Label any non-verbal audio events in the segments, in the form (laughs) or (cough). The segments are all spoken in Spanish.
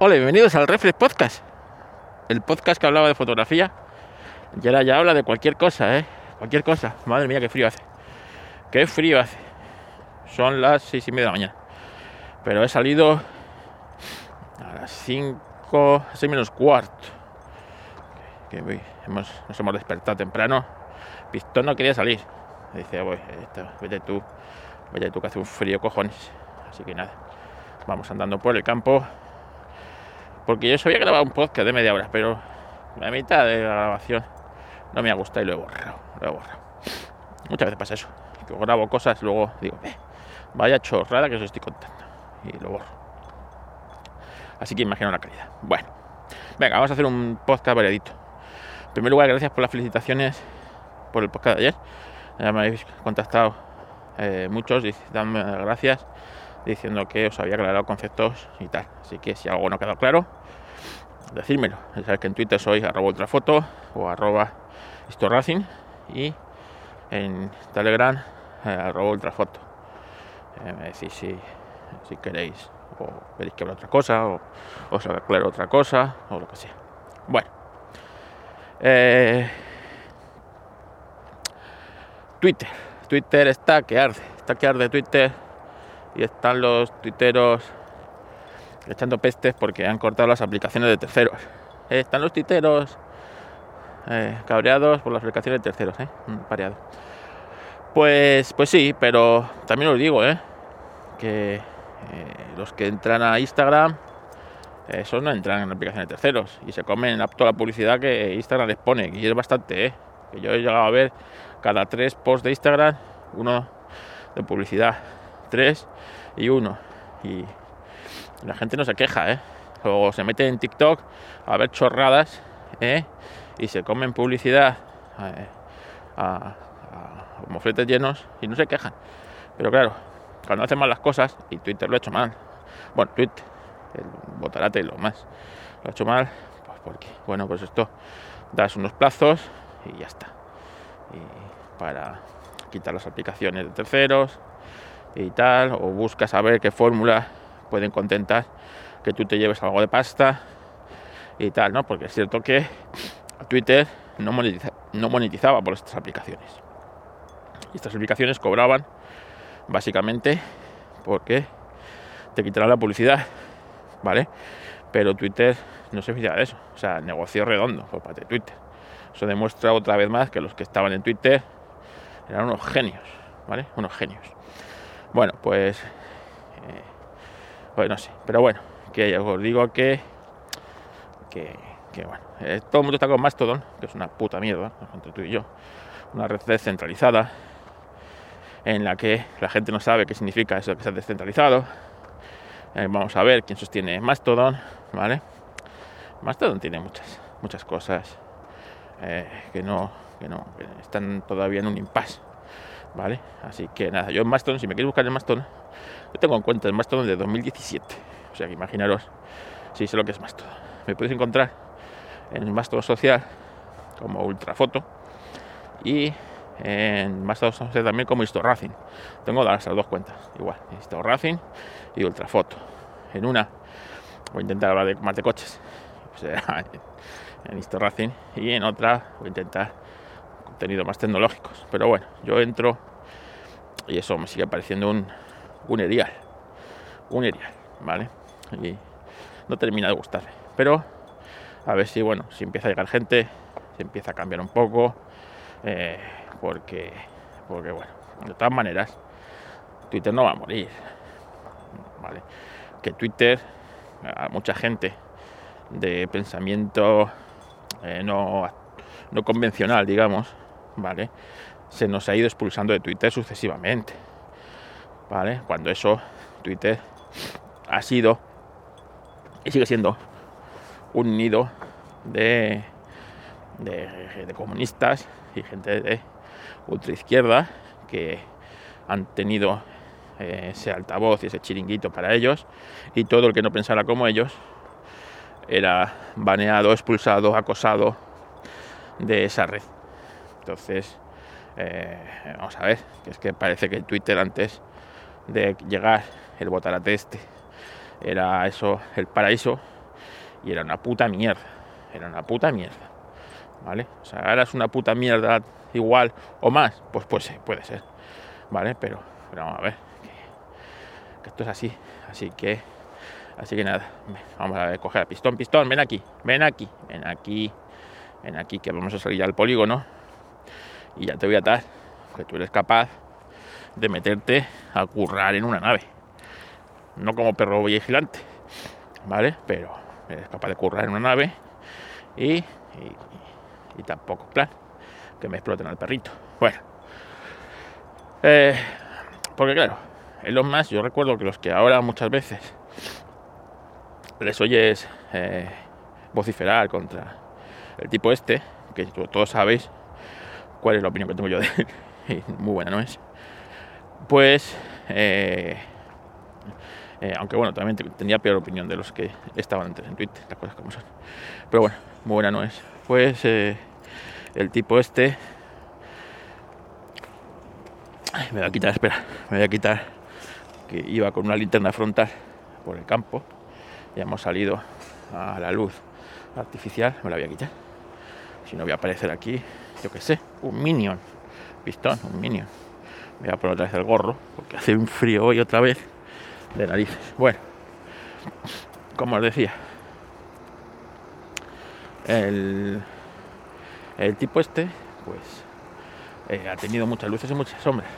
Hola, bienvenidos al Reflex Podcast. El podcast que hablaba de fotografía. Y ahora ya habla de cualquier cosa, ¿eh? Cualquier cosa. Madre mía, qué frío hace. Qué frío hace. Son las seis y media de la mañana. Pero he salido a las 5, 6 menos cuarto. Hemos, nos hemos despertado temprano. Pistón no quería salir. Dice, voy, vete tú, vete tú que hace un frío cojones. Así que nada, vamos andando por el campo porque yo sabía grabar un podcast de media hora, pero la mitad de la grabación no me ha gustado y lo he borrado. Lo he borrado. Muchas veces pasa eso. Que grabo cosas luego digo, eh, vaya chorrada que os estoy contando. Y lo borro. Así que imagino la calidad. Bueno, venga, vamos a hacer un podcast variadito. En primer lugar, gracias por las felicitaciones por el podcast de ayer. Ya me habéis contactado eh, muchos y dando gracias diciendo que os había aclarado conceptos y tal. Así que si algo no ha quedado claro, decírmelo. Ya sabéis que en Twitter soy arroba ultrafoto o arroba historracing y en Telegram eh, arroba ultrafoto. Eh, me decís si, queréis o queréis que hable otra cosa o os aclaro otra cosa o lo que sea. Bueno. Eh, Twitter. Twitter está que arde. Está que arde Twitter y están los tuiteros echando pestes porque han cortado las aplicaciones de terceros. Eh, están los tuiteros eh, cabreados por las aplicaciones de terceros, ¿eh? Mm, pareado. Pues, pues sí, pero también os digo, ¿eh? Que eh, los que entran a Instagram, esos no entran en aplicaciones de terceros y se comen toda la publicidad que Instagram les pone, y es bastante, ¿eh? Que yo he llegado a ver cada tres posts de Instagram, uno de publicidad tres y uno. Y la gente no se queja, ¿eh? O se mete en TikTok a ver chorradas, ¿eh? Y se comen publicidad eh, a, mofletes llenos y no se quejan. Pero claro, cuando hacen mal las cosas, y Twitter lo ha hecho mal, bueno, Twitter, el botarate lo más, lo ha hecho mal, pues porque, bueno, pues esto, das unos plazos y ya está. Y para quitar las aplicaciones de terceros, y tal, o buscas saber qué fórmula pueden contentar que tú te lleves algo de pasta y tal, ¿no? Porque es cierto que Twitter no, monetizaba por estas aplicaciones. Estas aplicaciones cobraban básicamente porque te quitarán la publicidad, ¿vale? Pero Twitter no se fija de eso, o sea, negocio redondo por parte de Twitter. Eso demuestra otra vez más que los que estaban en Twitter eran unos genios, ¿vale? Unos genios. Bueno, pues, eh, pues no sé, pero bueno, que os digo que, que, bueno, eh, todo el mundo está con Mastodon, que es una puta mierda, entre tú y yo, una red descentralizada en la que la gente no sabe qué significa eso de que descentralizado. Eh, vamos a ver quién sostiene Mastodon, ¿vale? Mastodon tiene muchas, muchas cosas que no, que no, que están todavía en un impasse. Así que nada, yo en Mastodon, si me queréis buscar en Mastodon, yo tengo en cuenta el Mastodon de 2017, o sea que imaginaros si sé lo que es Mastodon. Me podéis encontrar en Mastodon social como Ultrafoto y en Mastodon social también como Historracing. Tengo las dos cuentas, igual, Historracing y Ultrafoto. En una voy a intentar hablar de más de coches, (laughs) en Historracing, y en otra voy a intentar contenido más tecnológicos. Pero bueno, yo entro y eso me sigue pareciendo un, un erial. Un erial, ¿vale? Y no termina de gustarme. Pero a ver si, bueno, si empieza a llegar gente, se empieza a cambiar un poco. Eh, porque, porque, bueno, de todas maneras, Twitter no va a morir. ¿Vale? Que Twitter, a mucha gente de pensamiento eh, no, no convencional, digamos, ¿vale? Se nos ha ido expulsando de Twitter sucesivamente, ¿vale? Cuando eso, Twitter ha sido y sigue siendo un nido de, de, comunistas y gente de ultraizquierda que han tenido eh, ese altavoz y ese chiringuito para ellos y todo el que no pensara como ellos era baneado, expulsado, acosado de esa red. Entonces, eh, vamos a ver, que es que parece que Twitter antes de llegar el botarate este era eso, el paraíso, y era una puta mierda, era una puta mierda, ¿vale? O sea, ahora es una puta mierda igual o más, pues pues puede ser, ¿vale? Pero, vamos a ver, que, esto es así, así que, así que nada, vamos a coger a pistón, pistón, ven aquí, ven aquí, ven aquí, ven aquí, que vamos a salir al polígono y ya te voy a atar, que tú eres capaz de meterte a currar en una nave, no como perro vigilante, ¿vale? Pero eres capaz de currar en una nave y, y, y tampoco, plan, que me exploten al perrito. Bueno, eh, porque claro, en los más, yo recuerdo que los que ahora muchas veces les oyes eh, vociferar contra el tipo este, que todos sabéis cuál es la opinión que tengo yo de él, (laughs) muy buena no es, pues, eh, eh, aunque bueno, también tenía peor opinión de los que estaban antes en Twitter, las cosas como son, pero bueno, muy buena no es, pues eh, el tipo este, me voy a quitar, espera, me voy a quitar, que iba con una linterna frontal por el campo, ya hemos salido a la luz artificial, me la voy a quitar, si no voy a aparecer aquí yo qué sé, un minion, pistón, un minion. Voy a poner otra vez el gorro, porque hace un frío hoy otra vez de narices. Bueno, como os decía, el, el tipo este, pues, eh, ha tenido muchas luces y muchas sombras.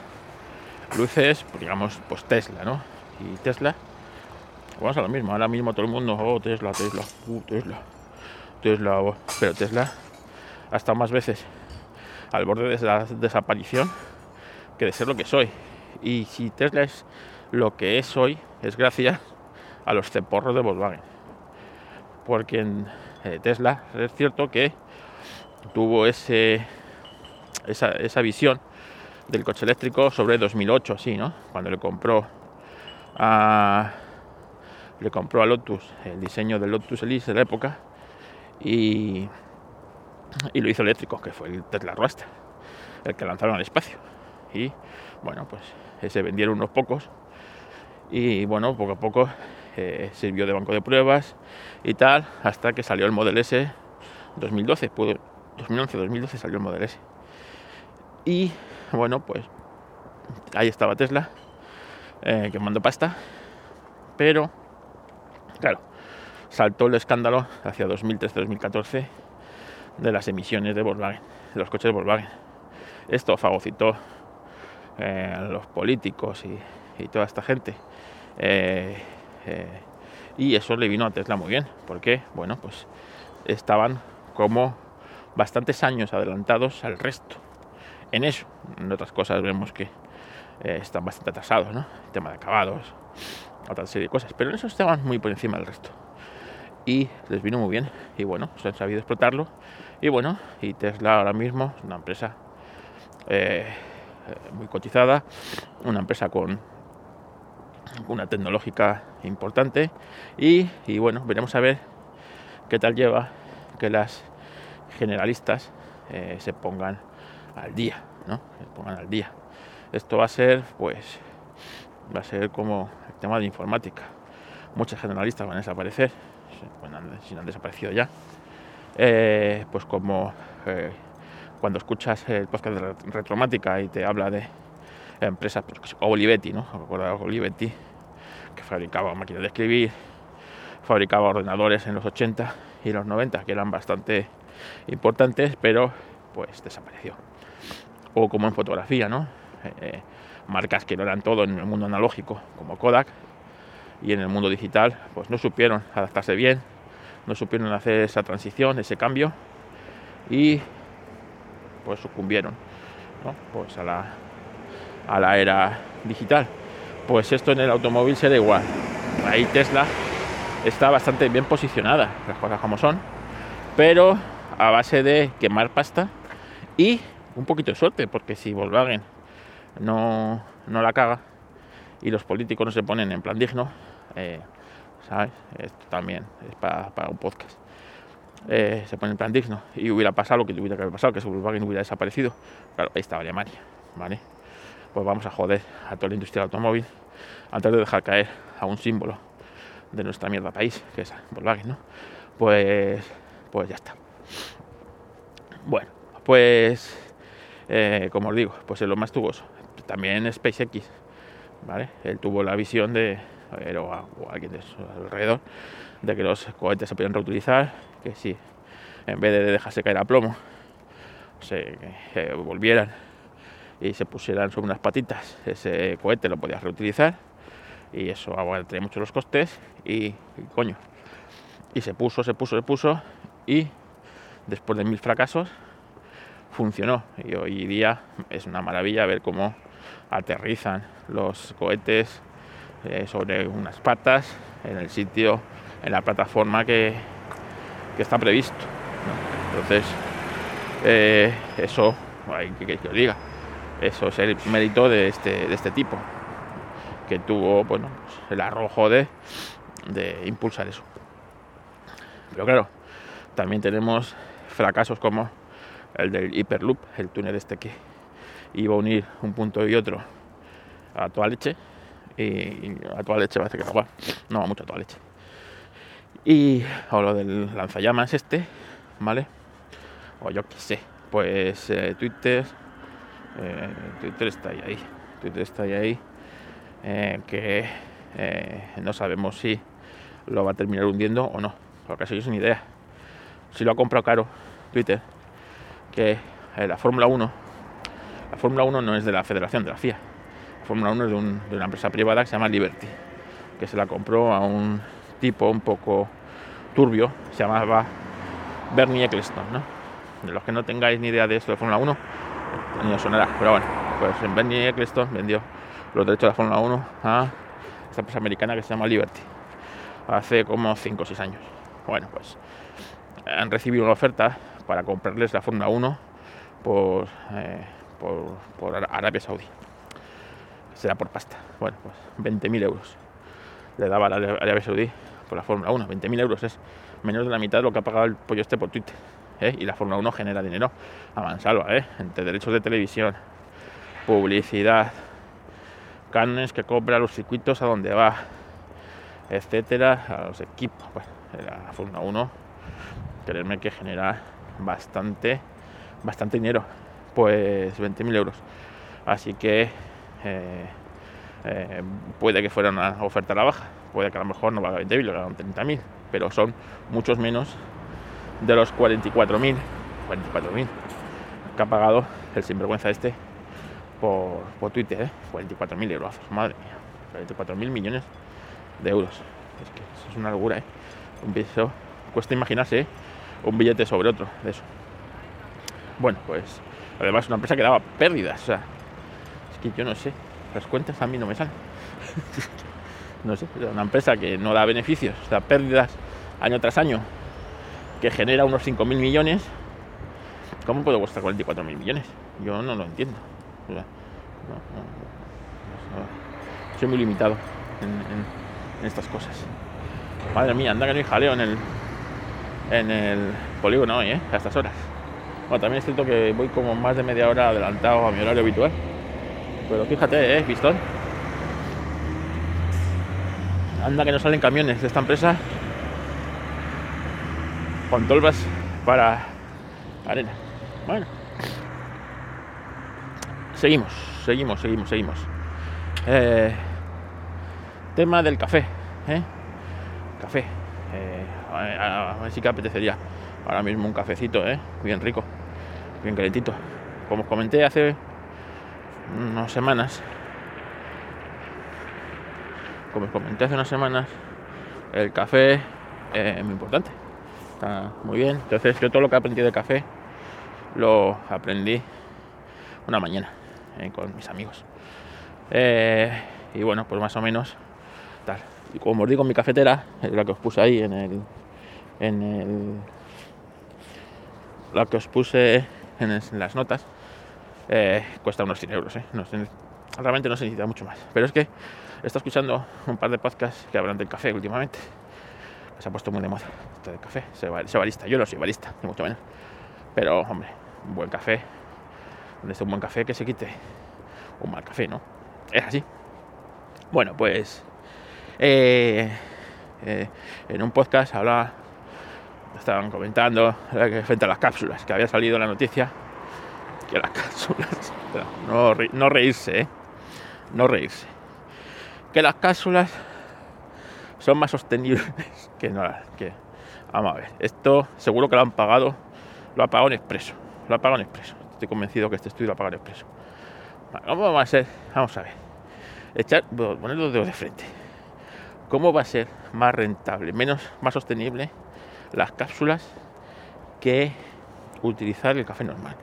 Luces, pues, digamos, pues Tesla, ¿no? Y Tesla, vamos a lo mismo, ahora mismo todo el mundo, oh, Tesla, Tesla, uh, Tesla, Tesla, oh. pero Tesla ha estado más veces al borde de la desaparición que de ser lo que soy. Y si Tesla es lo que es hoy, es gracias a los ceporros de Volkswagen. Porque en eh, Tesla es cierto que tuvo ese, esa, esa, visión del coche eléctrico sobre 2008, así, ¿no? Cuando le compró a le compró a Lotus el diseño del Lotus Elise de la época y (laughs) y lo hizo eléctrico, que fue el Tesla Roadster, el que lanzaron al espacio. Y bueno, pues se vendieron unos pocos y bueno, poco a poco eh, sirvió de banco de pruebas y tal, hasta que salió el Model S 2012, 2011-2012 salió el Model S. Y bueno, pues ahí estaba Tesla, eh, quemando pasta, pero claro, saltó el escándalo hacia 2013-2014 de las emisiones de Volkswagen, de los coches de Volkswagen. Esto fagocitó eh, los políticos y, toda esta gente. Eh, eh, y eso le vino a Tesla muy bien, porque, bueno, pues estaban como bastantes años adelantados al resto. En eso, en otras cosas vemos que están bastante atrasados, ¿no? El tema de acabados, otra serie de cosas, pero en eso estaban muy por encima del resto y les vino muy bien y bueno, se han sabido explotarlo y bueno, y Tesla ahora mismo es una empresa eh, muy cotizada, una empresa con una tecnológica importante y, y, bueno, veremos a ver qué tal lleva que las generalistas eh, se pongan al día, ¿no? Se pongan al día. Esto va a ser, pues, va a ser como el tema de informática. Muchas generalistas van a desaparecer bueno, si no han desaparecido ya, eh, pues como eh, cuando escuchas el podcast de Retromática y te habla de empresas pues, Olivetti, ¿no? Olivetti, que fabricaba máquinas de escribir, fabricaba ordenadores en los 80 y los 90, que eran bastante importantes, pero pues desapareció. O como en fotografía, ¿no? Eh, marcas que no eran todo en el mundo analógico, como Kodak, y en el mundo digital pues no supieron adaptarse bien, no supieron hacer esa transición, ese cambio y pues sucumbieron pues a la, a la era digital. Pues esto en el automóvil será igual. Ahí Tesla está bastante bien posicionada, las cosas como son, pero a base de quemar pasta y un poquito de suerte, porque si Volkswagen no, no la caga y los políticos no se ponen en plan digno, eh, ¿sabes? Esto también es para, un podcast. Eh, se pone en plan digno y hubiera pasado lo que hubiera que haber pasado, que Volkswagen hubiera desaparecido. Claro, ahí estaba Alemania, ¿vale? Pues vamos a joder a toda la industria del automóvil antes de dejar caer a un símbolo de nuestra mierda país, que es Volkswagen, ¿no? pues, pues ya está. Bueno, pues eh, como os digo, pues es lo más tuboso. También SpaceX, ¿vale? Él tuvo la visión de, o, alguien de su alrededor, de que los cohetes se podían reutilizar, que si en vez de dejarse caer a plomo, se volvieran y se pusieran sobre unas patitas, ese cohete lo podías reutilizar y eso aguantaría mucho los costes y, y, coño. Y se puso, se puso, se puso y después de mil fracasos funcionó y hoy día es una maravilla ver cómo aterrizan los cohetes eh, sobre unas patas en el sitio, en la plataforma que, que está previsto. Entonces, eh, eso, hay que, que os diga, eso es el mérito de este, de este tipo, que tuvo bueno, el arrojo de, de impulsar eso. Pero claro, también tenemos fracasos como el del Hyperloop, el túnel este que iba a unir un punto y otro a toda leche. Y a toda leche parece que no va, no va mucho a toda leche. Y o lo del lanzallamas este, ¿vale? O yo qué sé, pues eh, Twitter, eh, Twitter está ahí, Twitter está ahí, eh, que no sabemos si lo va a terminar hundiendo o no, porque eso es una idea. Si lo ha comprado caro Twitter, que la Fórmula 1, la Fórmula 1 no es de la Federación, de la FIA. La Fórmula 1 es de, una empresa privada que se llama Liberty, que se la compró a un tipo un poco turbio, se llamaba Bernie Eccleston, ¿no? De los que no tengáis ni idea de esto de Fórmula 1, ni os sonará, pero bueno, pues Bernie Eccleston vendió los derechos de la Fórmula 1 a esta empresa americana que se llama Liberty, hace como 5 o 6 años. Bueno, pues han recibido una oferta para comprarles la Fórmula 1 por, eh, por, por, Arabia Saudí. Será por pasta. Bueno, pues 20.000 euros le daba a Arabia Saudí por la Fórmula 1. 20.000 euros es menos de la mitad de lo que ha pagado el pollo este por Twitter. ¿eh? Y la Fórmula 1 genera dinero a mansalva, ¿eh? entre derechos de televisión, publicidad, carnes que compra los circuitos a donde va, etcétera, a los equipos. Bueno, la Fórmula 1, creerme que genera bastante, bastante dinero, pues 20.000 euros. Así que eh, eh, puede que fuera una oferta a la baja, puede que a lo mejor no valga 20.000, valga 30.000, pero son muchos menos de los 44.000, 44.000 que ha pagado el sinvergüenza este por, por Twitter, ¿eh? 44.000 euros, madre mía, 44.000 millones de euros. Es que eso es una locura, ¿eh? Un piso, cuesta imaginarse, ¿eh? un billete sobre otro de eso. Bueno, pues además una empresa que daba pérdidas, es yo no sé, las cuentas a mí no me salen. (laughs) no sé, una empresa que no da beneficios, sea, pérdidas año tras año, que genera unos 5.000 millones, ¿cómo puedo costar 44.000 millones? Yo no lo entiendo. O sea, no, no, soy muy limitado en, en, estas cosas. Madre mía, anda que no hay jaleo en el, en el polígono hoy, ¿eh? a estas horas. Bueno, también es cierto que voy como más de media hora adelantado a mi horario habitual. Pero fíjate, ¿eh? Pistón. Anda que no salen camiones de esta empresa con tolvas para arena. Bueno. Seguimos, seguimos, seguimos, seguimos. Eh, tema del café. ¿eh? Café. Eh, a, ver si que apetecería ahora mismo un cafecito, ¿eh? bien rico, bien calentito. Como os comenté hace unas semanas, como os comenté hace unas semanas, el café es muy importante, está muy bien. Entonces yo todo lo que aprendí de café lo aprendí una mañana eh, con mis amigos. Eh, y bueno, pues más o menos tal. Y como os digo, mi cafetera, la que os puse ahí en el, en el, la que os puse en, las notas, eh, cuesta unos 100 euros. ¿eh? realmente no se necesita mucho más. Pero es que he estado escuchando un par de podcasts que hablan del café últimamente. Se ha puesto muy de moda esto café. Se, barista. Yo no soy barista, ni mucho menos. Pero, hombre, un buen café. Donde esté un buen café que se quite un mal café, ¿no? Es así. Bueno, pues eh, en un podcast hablaba estaban comentando frente a las cápsulas, que había salido la noticia que (laughs) las cápsulas, no, no reírse, ¿eh? no reírse, que las cápsulas son más sostenibles (laughs) que no que vamos a ver esto seguro que lo han pagado lo ha pagado en expreso lo ha pagado en expreso. Estoy convencido que este estudio lo ha pagado en expreso. Vamos a hacer vamos a ver. Echar poner los dedos de frente. Cómo va a ser más rentable menos más sostenible las cápsulas que utilizar el café normal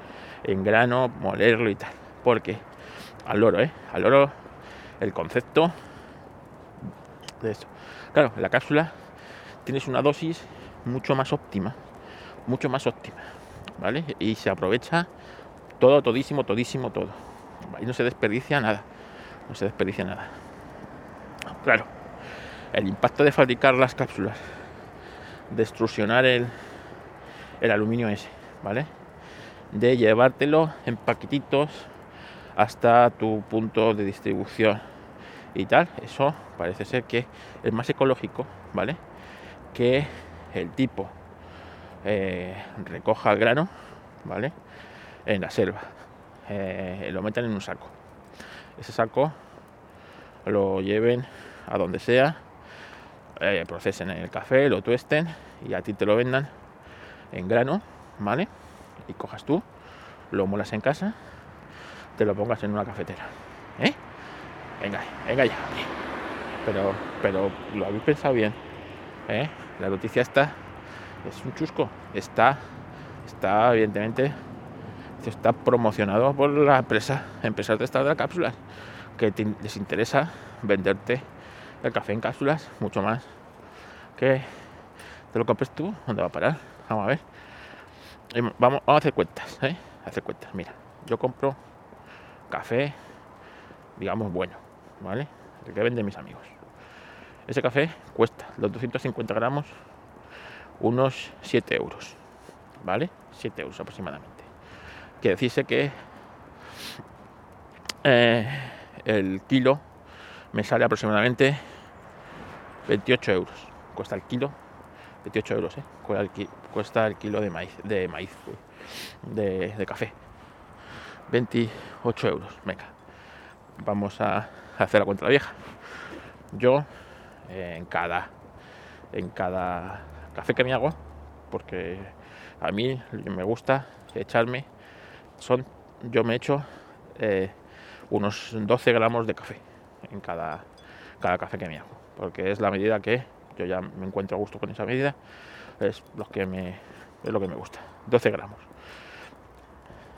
en grano molerlo y tal porque al oro eh al oro el concepto de esto Claro, la cápsula tienes una dosis mucho más óptima, mucho más óptima, ¿vale? Y se aprovecha todo, todísimo, todísimo, todo. Y no se desperdicia nada, no se desperdicia nada. Claro, el impacto de fabricar las cápsulas, de extrusionar el, el aluminio ese, ¿vale? De llevártelo en paquetitos hasta tu punto de distribución y tal, eso parece ser que es más ecológico, ¿vale? Que el tipo eh, recoja el grano, ¿vale? En la selva, eh, lo metan en un saco. Ese saco lo lleven a donde sea, eh, procesen el café, lo tuesten y a ti te lo vendan en grano, ¿vale? Y cojas tú, lo molas en casa, te lo pongas en una cafetera, ¿eh? Venga, venga ya. Pero, pero lo habéis pensado bien. ¿eh? La noticia está, es un chusco. Está, está evidentemente, está promocionado por la empresa, empresas de estas de cápsulas, que les interesa venderte el café en cápsulas mucho más que te lo compres tú. ¿Dónde va a parar? Vamos a ver. Vamos, a hacer cuentas, ¿eh? hacer cuentas. Mira, yo compro café, digamos, bueno ¿vale? El que venden mis amigos. Ese café cuesta los 250 gramos unos 7 euros, ¿vale? 7 euros aproximadamente. Que decirse que eh, el kilo me sale aproximadamente 28 euros. Cuesta el kilo 28 euros, ¿eh? Cuesta el kilo de maíz, de maíz, de, café. 28 euros, venga. Vamos a hacer la cuenta vieja. Yo en cada en cada café que me hago, porque a mí me gusta echarme, son yo me echo eh, unos 12 gramos de café en cada, cada café que me hago, porque es la medida que yo ya me encuentro a gusto con esa medida, es lo que me, es lo que me gusta, 12 gramos.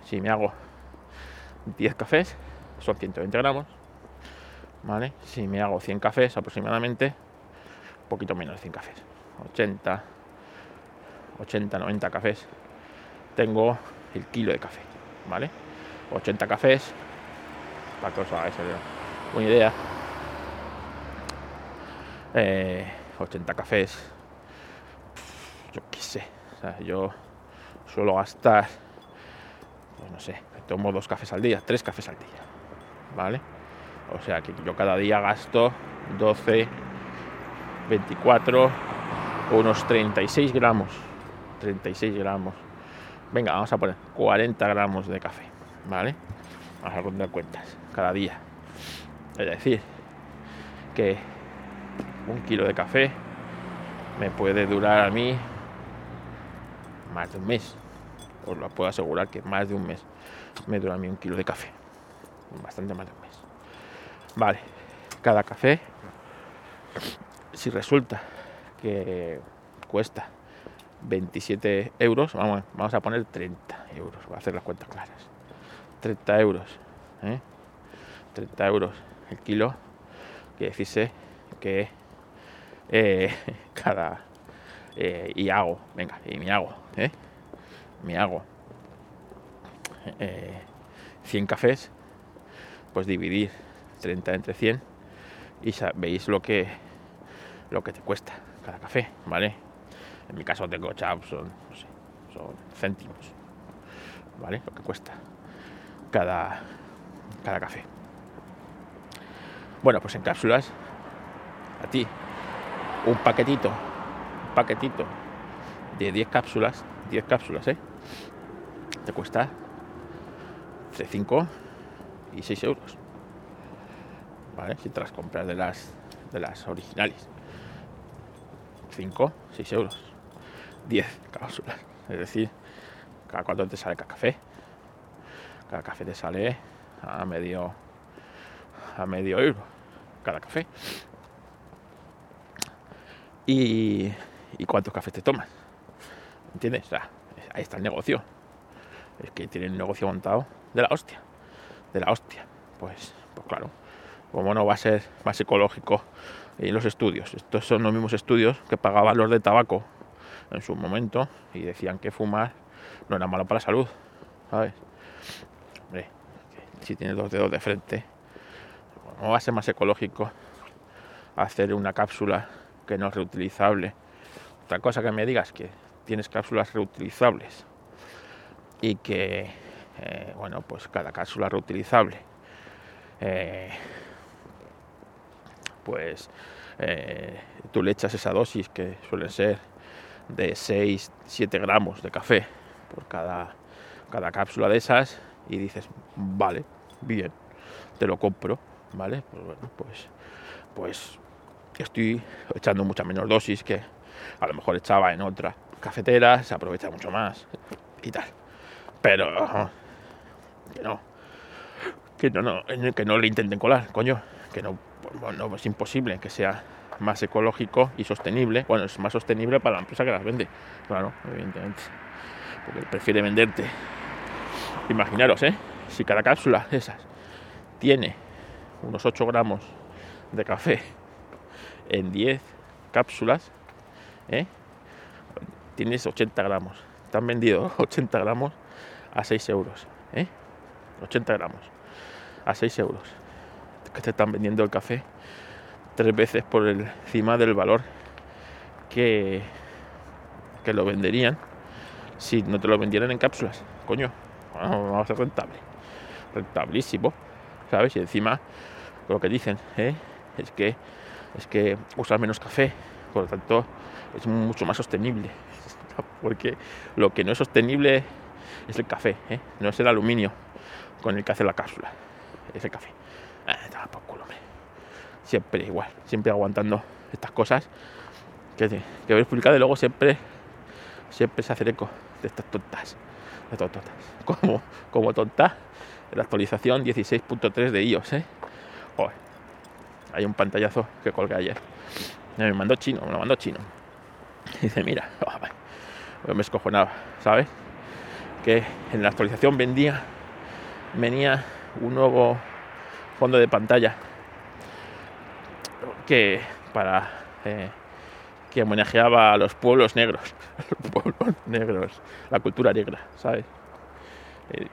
Si me hago 10 cafés, son 120 gramos, ¿vale? Si me hago 100 cafés aproximadamente, un poquito menos de 100 cafés, 80, 80, 90 cafés, tengo el kilo de café, ¿vale? 80 cafés, para que os hagáis una idea, 80 eh, cafés, yo qué yo suelo gastar, pues no sé, tomo dos cafés al día, tres cafés al día, ¿vale? O sea que yo cada día gasto 12, 24, unos 36 gramos. 36 gramos. Venga, vamos a poner 40 gramos de café. ¿Vale? Vamos a rondar cuentas. Cada día. Es decir, que un kilo de café me puede durar a mí de un mes. Os lo puedo asegurar que más de un mes me dura a mí un kilo de café. Bastante más de un mes. Vale, cada café, si resulta que cuesta 27 euros, vamos, vamos a poner 30 euros, voy a hacer las cuentas claras. 30 euros, ¿eh? 30 euros el kilo, que decirse que eh, (laughs) cada eh, y hago, venga, y me hago, ¿eh? me hago 100 cafés, pues dividir 30 entre 100 y veis lo que lo que te cuesta cada café, ¿vale? En mi caso tengo chaps, son, no sé, son céntimos, ¿vale? Lo que cuesta cada, cada café. Bueno, pues en cápsulas, a ti, un paquetito, paquetito de 10 cápsulas, 10 cápsulas, ¿eh? Te cuesta entre 5 y 6 euros. ¿Vale? Si te las compras de las, de las originales. 5, 6 euros. 10 cápsulas. Es decir, cada cuánto te sale cada café. Cada café te sale a medio a medio euro cada café. Y, y cuántos cafés te tomas. ¿Entiendes? O sea, ahí está el negocio. Es que tienen un negocio montado de la hostia. De la hostia. Pues, pues claro. Como no va a ser más ecológico en los estudios. Estos son los mismos estudios que pagaban los de tabaco en su momento y decían que fumar no era malo para la salud. ¿Sabes? Si tienes dos dedos de frente, no va a ser más ecológico hacer una cápsula que no es reutilizable. Otra cosa que me digas que tienes cápsulas reutilizables y que, eh, bueno, pues cada cápsula reutilizable, eh, pues eh, tú le echas esa dosis que suele ser de 6, 7 gramos de café por cada, cada cápsula de esas y dices, vale, bien, te lo compro, ¿vale? Pues bueno, pues, pues estoy echando mucha menos dosis que a lo mejor echaba en otra cafetera, se aprovecha mucho más y tal. Pero que no, que no, no, que no le intenten colar, coño, que no, no es imposible que sea más ecológico y sostenible. Bueno, es más sostenible para la empresa que las vende, claro, evidentemente. Porque prefiere venderte. Imaginaros, ¿eh? Si cada cápsula de esas tiene unos 8 gramos de café en 10 cápsulas, ¿eh? tienes 80 gramos. Te han vendido (laughs) 80 gramos a 6 euros. ¿eh? 80 gramos a 6 euros. Que te están vendiendo el café tres veces por encima del valor que, que lo venderían si no te lo vendieran en cápsulas. Coño, vamos a ser rentable. Rentablísimo. ¿Sabes? Y encima lo que dicen ¿eh? es que es que usar menos café, por lo tanto es mucho más sostenible. (laughs) Porque lo que no es sostenible es el café, ¿eh? no es el aluminio con el que hace la cápsula, es el café. Ah, siempre igual, siempre aguantando estas cosas que, que voy publicado y luego siempre, siempre se hace eco de estas tontas, de tontas, (laughs) como, como tonta, la actualización 16.3 de iOS, ¿eh? hay un pantallazo que colgué ayer. Me mandó chino, me lo mandó chino. (laughs) dice, mira, oh, me escojonaba, ¿sabes? Que en la actualización vendía, venía un nuevo fondo de pantalla que para eh, que homenajeaba a los pueblos negros, (laughs) los pueblos negros, la cultura negra, ¿sabes? Eh,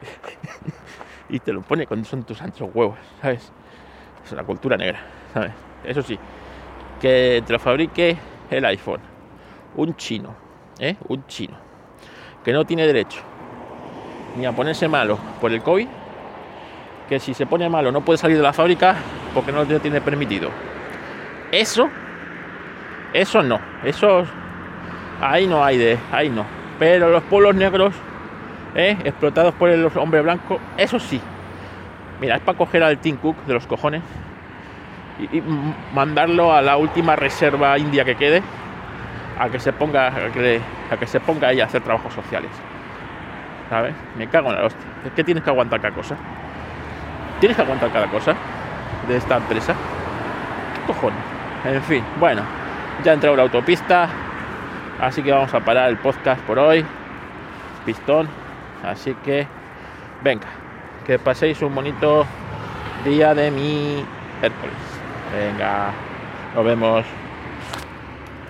(laughs) y te lo pone cuando son tus anchos huevos, ¿sabes? Es la cultura negra. Eso sí, que te lo fabrique el iPhone, un chino, ¿eh? un chino, que no tiene derecho ni a ponerse malo por el COVID, que si se pone malo no puede salir de la fábrica porque no lo tiene permitido. Eso, eso no, eso ahí no hay de, ahí no. Pero los pueblos negros, ¿eh? explotados por el hombre blanco, eso sí. Mira, es para coger al Tim Cook de los cojones y, mandarlo a la última reserva india que quede a que se ponga a que, a que se ponga ahí a hacer trabajos sociales. ¿sabes? me cago en la hostia. Es que tienes que aguantar cada cosa. Tienes que aguantar cada cosa de esta empresa. ¿qué cojones? en fin bueno ya he entrado en la autopista así que vamos a parar el podcast por hoy. Pistón. Así que venga que paséis un bonito día de mi miércoles. Venga, nos vemos.